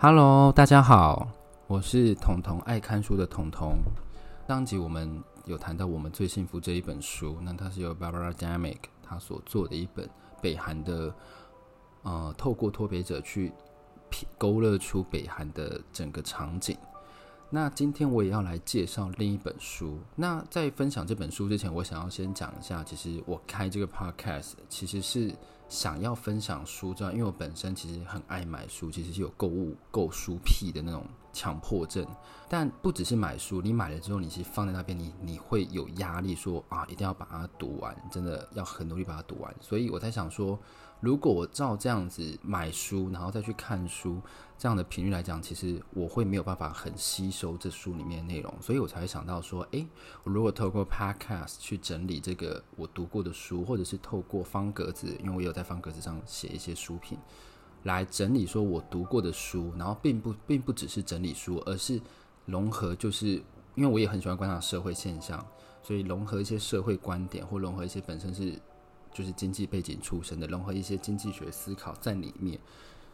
Hello，大家好，我是彤彤，爱看书的彤彤。上集我们有谈到我们最幸福这一本书，那它是由 Barbara d a m i c 他所做的一本北韩的，呃，透过脱北者去勾勒出北韩的整个场景。那今天我也要来介绍另一本书。那在分享这本书之前，我想要先讲一下，其实我开这个 podcast 其实是想要分享书，这样，因为我本身其实很爱买书，其实是有购物购书癖的那种强迫症。但不只是买书，你买了之后，你其实放在那边，你你会有压力说，说啊，一定要把它读完，真的要很努力把它读完。所以我在想说。如果我照这样子买书，然后再去看书，这样的频率来讲，其实我会没有办法很吸收这书里面的内容，所以我才会想到说，诶，我如果透过 Podcast 去整理这个我读过的书，或者是透过方格子，因为我有在方格子上写一些书评，来整理说我读过的书，然后并不并不只是整理书，而是融合，就是因为我也很喜欢观察社会现象，所以融合一些社会观点，或融合一些本身是。就是经济背景出身的，融合一些经济学思考在里面，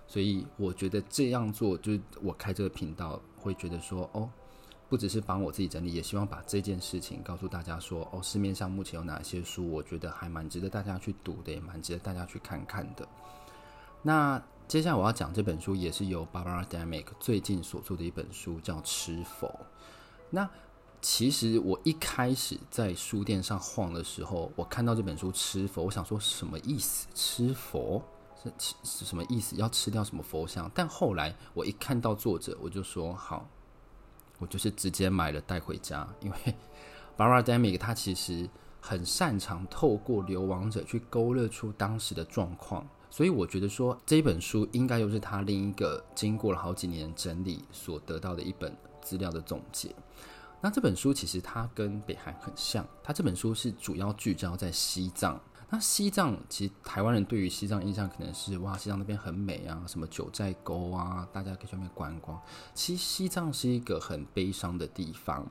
所以我觉得这样做，就是我开这个频道会觉得说，哦，不只是帮我自己整理，也希望把这件事情告诉大家说，哦，市面上目前有哪些书，我觉得还蛮值得大家去读的，也蛮值得大家去看看的。那接下来我要讲这本书，也是由 Barbara Demick 最近所做的一本书，叫《吃否》。那其实我一开始在书店上晃的时候，我看到这本书《吃佛》，我想说什么意思？吃佛是是什么意思？要吃掉什么佛像？但后来我一看到作者，我就说好，我就是直接买了带回家。因为 Barbara Demick 他其实很擅长透过流亡者去勾勒出当时的状况，所以我觉得说这本书应该又是他另一个经过了好几年整理所得到的一本资料的总结。那这本书其实它跟北韩很像，它这本书是主要聚焦在西藏。那西藏其实台湾人对于西藏印象可能是哇，西藏那边很美啊，什么九寨沟啊，大家可以去那边观光。其实西藏是一个很悲伤的地方。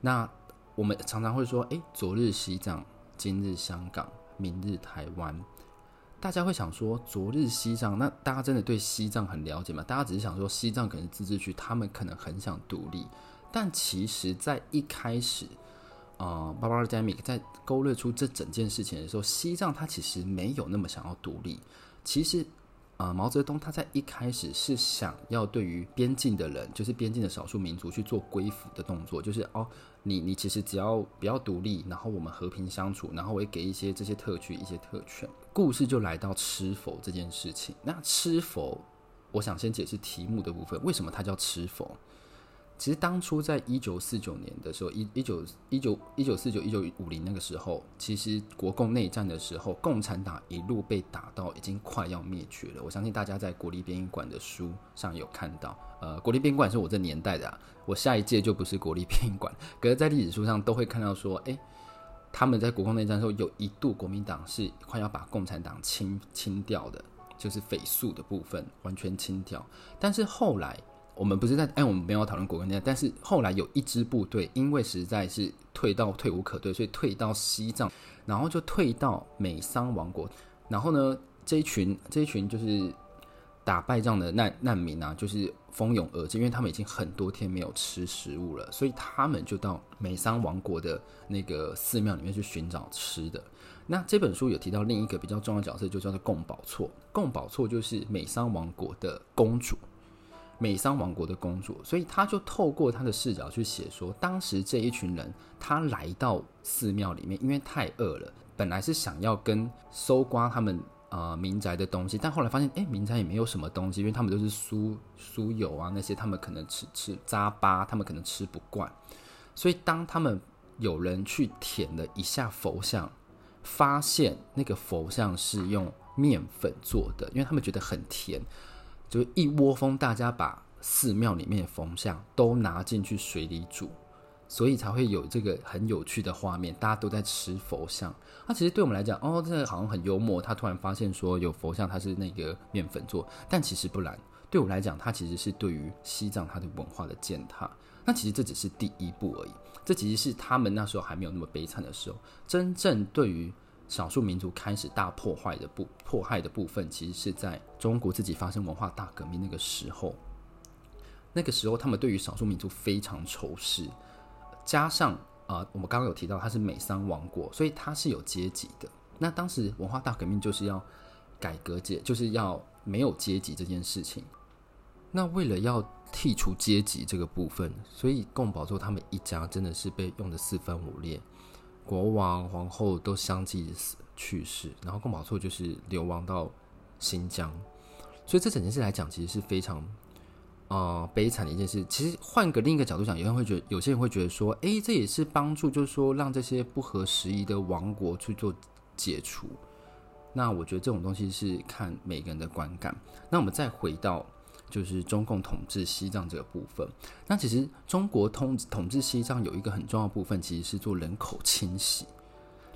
那我们常常会说，诶，昨日西藏，今日香港，明日台湾。大家会想说，昨日西藏，那大家真的对西藏很了解吗？大家只是想说，西藏可能自治区，他们可能很想独立。但其实，在一开始，呃，Barbara Demick 在勾勒出这整件事情的时候，西藏他其实没有那么想要独立。其实，呃，毛泽东他在一开始是想要对于边境的人，就是边境的少数民族去做归服的动作，就是哦，你你其实只要不要独立，然后我们和平相处，然后我会给一些这些特区一些特权。故事就来到吃佛这件事情。那吃佛，我想先解释题目的部分，为什么它叫吃佛？其实当初在一九四九年的时候，一一九一九一九四九一九五零那个时候，其实国共内战的时候，共产党一路被打到已经快要灭绝了。我相信大家在国立编译馆的书上有看到，呃，国立编译馆是我这年代的啊，我下一届就不是国立编译馆。可是，在历史书上都会看到说，哎，他们在国共内战的时候，有一度国民党是快要把共产党清清掉的，就是匪粟的部分完全清掉。但是后来。我们不是在哎，我们没有讨论国共内战，但是后来有一支部队，因为实在是退到退无可退，所以退到西藏，然后就退到美桑王国。然后呢，这一群这一群就是打败仗的难难民啊，就是蜂拥而至，因为他们已经很多天没有吃食物了，所以他们就到美桑王国的那个寺庙里面去寻找吃的。那这本书有提到另一个比较重要的角色，就叫做贡宝措。贡宝措就是美桑王国的公主。美桑王国的工作，所以他就透过他的视角去写说，当时这一群人他来到寺庙里面，因为太饿了，本来是想要跟搜刮他们呃民宅的东西，但后来发现，哎，民宅也没有什么东西，因为他们都是酥酥油啊那些，他们可能吃吃糌粑，他们可能吃不惯，所以当他们有人去舔了一下佛像，发现那个佛像是用面粉做的，因为他们觉得很甜。就一窝蜂，大家把寺庙里面的佛像都拿进去水里煮，所以才会有这个很有趣的画面。大家都在吃佛像，那、其实对我们来讲，哦，这好像很幽默。他突然发现说有佛像，它是那个面粉做，但其实不然。对我来讲，它其实是对于西藏它的文化的践踏。那其实这只是第一步而已，这其实是他们那时候还没有那么悲惨的时候，真正对于。少数民族开始大破坏的部迫害的部分，其实是在中国自己发生文化大革命那个时候那个时候他们对于少数民族非常仇视，加上啊、我们刚刚有提到他是美桑王国，所以他是有阶级的。那当时文化大革命就是要改革阶，就是要没有阶级这件事情。那为了要剔除阶级这个部分，所以贡宝座他们一家真的是被用得四分五裂，国王、皇后都相继死去世，然后贡宝咒就是流亡到新疆。所以这整件事来讲，其实是非常、呃、悲惨的一件事。其实换个另一个角度讲，有人会觉得，有些人会觉得说，诶，这也是帮助，就是说让这些不合时宜的王国去做解除。那我觉得这种东西是看每个人的观感。那我们再回到。就是中共统治西藏这个部分，那其实中国统统治西藏有一个很重要的部分，其实是做人口清洗。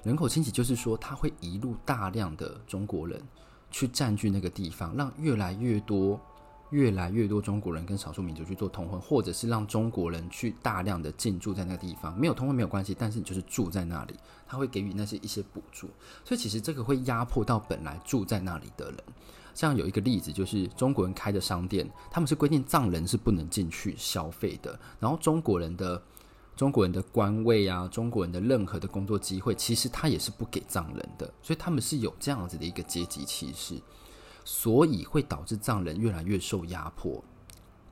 人口清洗就是说，他会移入大量的中国人去占据那个地方，让越来越多、越来越多中国人跟少数民族去做通婚，或者是让中国人去大量的进驻在那个地方。没有通婚没有关系，但是你就是住在那里，他会给予那些一些补助。所以其实这个会压迫到本来住在那里的人。像有一个例子，就是中国人开的商店，他们是规定藏人是不能进去消费的。然后中国人的中国人的官位啊，中国人的任何的工作机会，其实他也是不给藏人的。所以他们是有这样子的一个阶级歧视，所以会导致藏人越来越受压迫，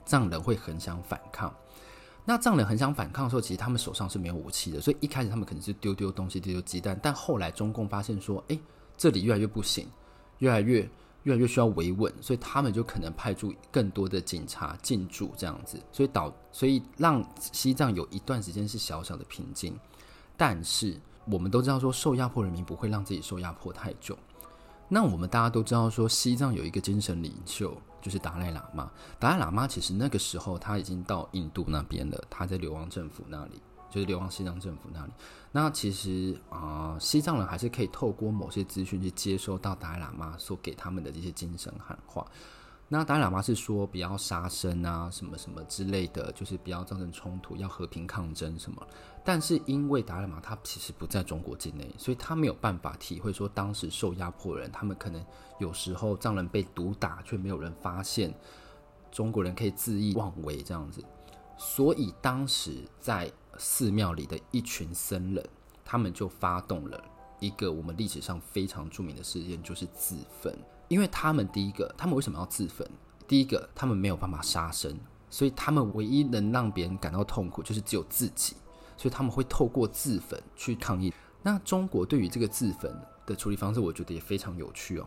藏人会很想反抗。那藏人很想反抗的时候，其实他们手上是没有武器的，所以一开始他们可能是丢丢东西、丢丢鸡蛋。但后来中共发现说，哎，这里越来越不行，越来越。越来越需要维稳，所以他们就可能派出更多的警察进驻这样子，所以导所以让西藏有一段时间是小小的平静。但是我们都知道说，受压迫人民不会让自己受压迫太久。那我们大家都知道说，西藏有一个精神领袖就是达赖喇嘛。达赖喇嘛其实那个时候他已经到印度那边了，他在流亡政府那里。就是流亡西藏政府那里，那其实啊、西藏人还是可以透过某些资讯去接收到达赖喇嘛所给他们的这些精神喊话。那达赖喇嘛是说不要杀生啊，什么什么之类的，就是不要造成冲突，要和平抗争什么。但是因为达赖喇嘛他其实不在中国境内，所以他没有办法体会说当时受压迫人，他们可能有时候藏人被毒打却没有人发现，中国人可以恣意妄为这样子。所以当时在寺庙里的一群僧人，他们就发动了一个我们历史上非常著名的事件，就是自焚。因为他们第一个，他们为什么要自焚？第一个，他们没有办法杀生，所以他们唯一能让别人感到痛苦，就是只有自己，所以他们会透过自焚去抗议。那中国对于这个自焚的处理方式，我觉得也非常有趣哦。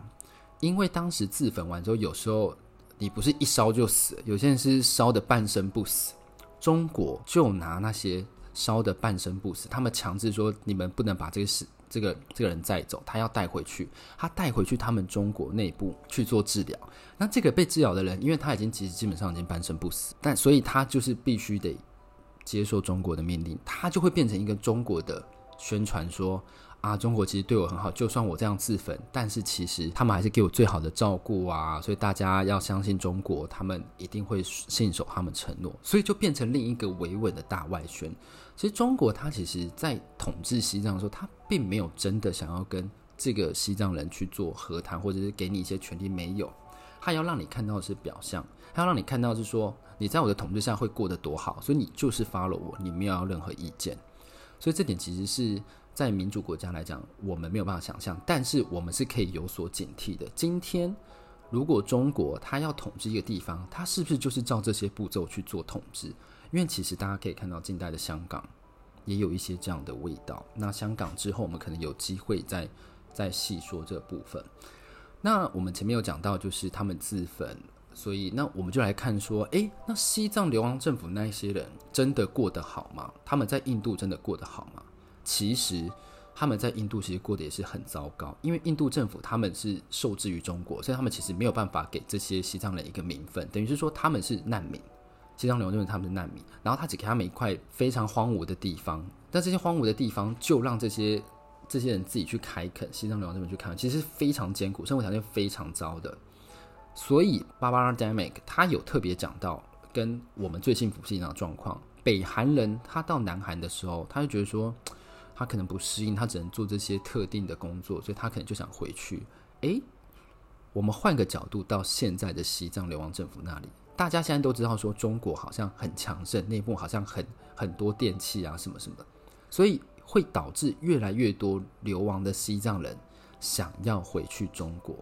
因为当时自焚完之后，有时候你不是一烧就死，有些人是烧的半生不死。中国就拿那些。烧的半生不死，他们强制说你们不能把这个死这个这个人再走，他要带回去，他带回去他们中国内部去做治疗。那这个被治疗的人，因为他已经其实基本上已经半生不死，但所以他就是必须得接受中国的命令，他就会变成一个中国的宣传说。啊，中国其实对我很好，就算我这样自焚，但是其实他们还是给我最好的照顾啊，所以大家要相信中国，他们一定会信守他们承诺，所以就变成另一个维稳的大外宣。其实中国它其实在统治西藏的时候，他并没有真的想要跟这个西藏人去做和谈，或者是给你一些权利，没有，他要让你看到的是表象，他要让你看到是说你在我的统治下会过得多好，所以你就是 follow 我，你没有要任何意见，所以这点其实是。在民主国家来讲，我们没有办法想象，但是我们是可以有所警惕的。今天，如果中国它要统治一个地方，它是不是就是照这些步骤去做统治？因为其实大家可以看到，近代的香港也有一些这样的味道。那香港之后，我们可能有机会再再细说这部分。那我们前面有讲到，就是他们自焚，所以那我们就来看说，诶，那西藏流亡政府那一些人真的过得好吗？他们在印度真的过得好吗？其实他们在印度其实过得也是很糟糕，因为印度政府他们是受制于中国，所以他们其实没有办法给这些西藏人一个名分，等于是说他们是难民。西藏流亡就是他们是难民，然后他只给他们一块非常荒芜的地方，但这些荒芜的地方就让这些这些人自己去开垦，西藏流亡这边去开垦，其实是非常艰苦，生活条件非常糟的。所以芭芭拉·戴麦克他有特别讲到，跟我们最幸福是一样的状况。北韩人他到南韩的时候，他就觉得说。他可能不适应，他只能做这些特定的工作，所以他可能就想回去。诶，我们换个角度，到现在的西藏流亡政府那里，大家现在都知道说中国好像很强盛，内部好像很很多电器啊什么什么，所以会导致越来越多流亡的西藏人想要回去中国，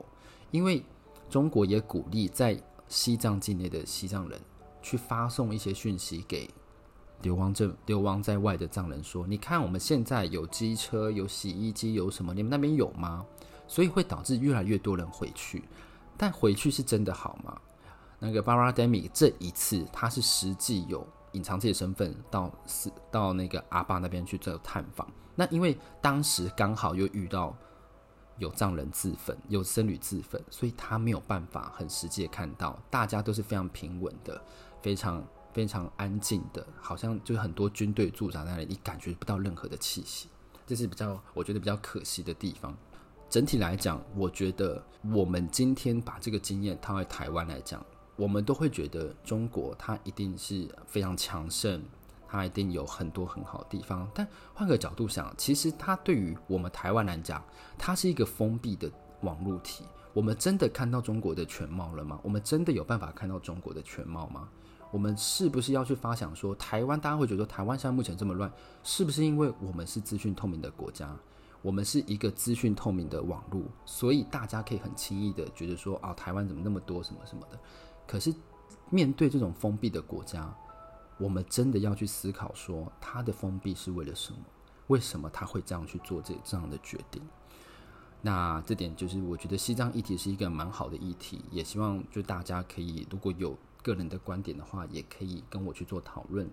因为中国也鼓励在西藏境内的西藏人去发送一些讯息给流亡者、流亡在外的藏人说：“你看，我们现在有机车、有洗衣机、有什么？你们那边有吗？”所以会导致越来越多人回去，但回去是真的好吗？那个 Barbara Demick 这一次，他是实际有隐藏自己的身份到是到那个阿坝那边去做探访。那因为当时刚好又遇到有藏人自焚，有僧侣自焚，所以他没有办法很实际的看到。大家都是非常平稳的，非常非常安静的，好像就是很多军队驻扎在那里，你感觉不到任何的气息。这是比较我觉得比较可惜的地方。整体来讲，我觉得我们今天把这个经验套在台湾来讲。我们都会觉得中国它一定是非常强盛，它一定有很多很好的地方。但换个角度想，其实它对于我们台湾来讲，它是一个封闭的网络体。我们真的看到中国的全貌了吗？我们真的有办法看到中国的全貌吗？我们是不是要去发想说，台湾大家会觉得台湾现在目前这么乱，是不是因为我们是资讯透明的国家？我们是一个资讯透明的网络，所以大家可以很轻易的觉得说，啊，台湾怎么那么多什么什么的。可是，面对这种封闭的国家，我们真的要去思考说，它的封闭是为了什么？为什么他会这样去做这这样的决定？那这点就是我觉得西藏议题是一个蛮好的议题，也希望就大家可以如果有个人的观点的话，也可以跟我去做讨论。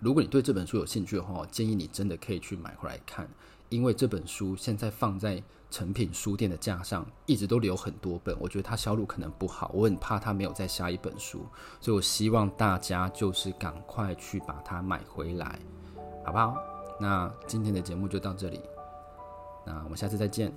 如果你对这本书有兴趣的话，建议你真的可以去买回来看。因为这本书现在放在成品书店的架上，一直都留很多本，我觉得它销路可能不好，我很怕它没有再下一本书，所以我希望大家就是赶快去把它买回来，好不好？那今天的节目就到这里，那我们下次再见。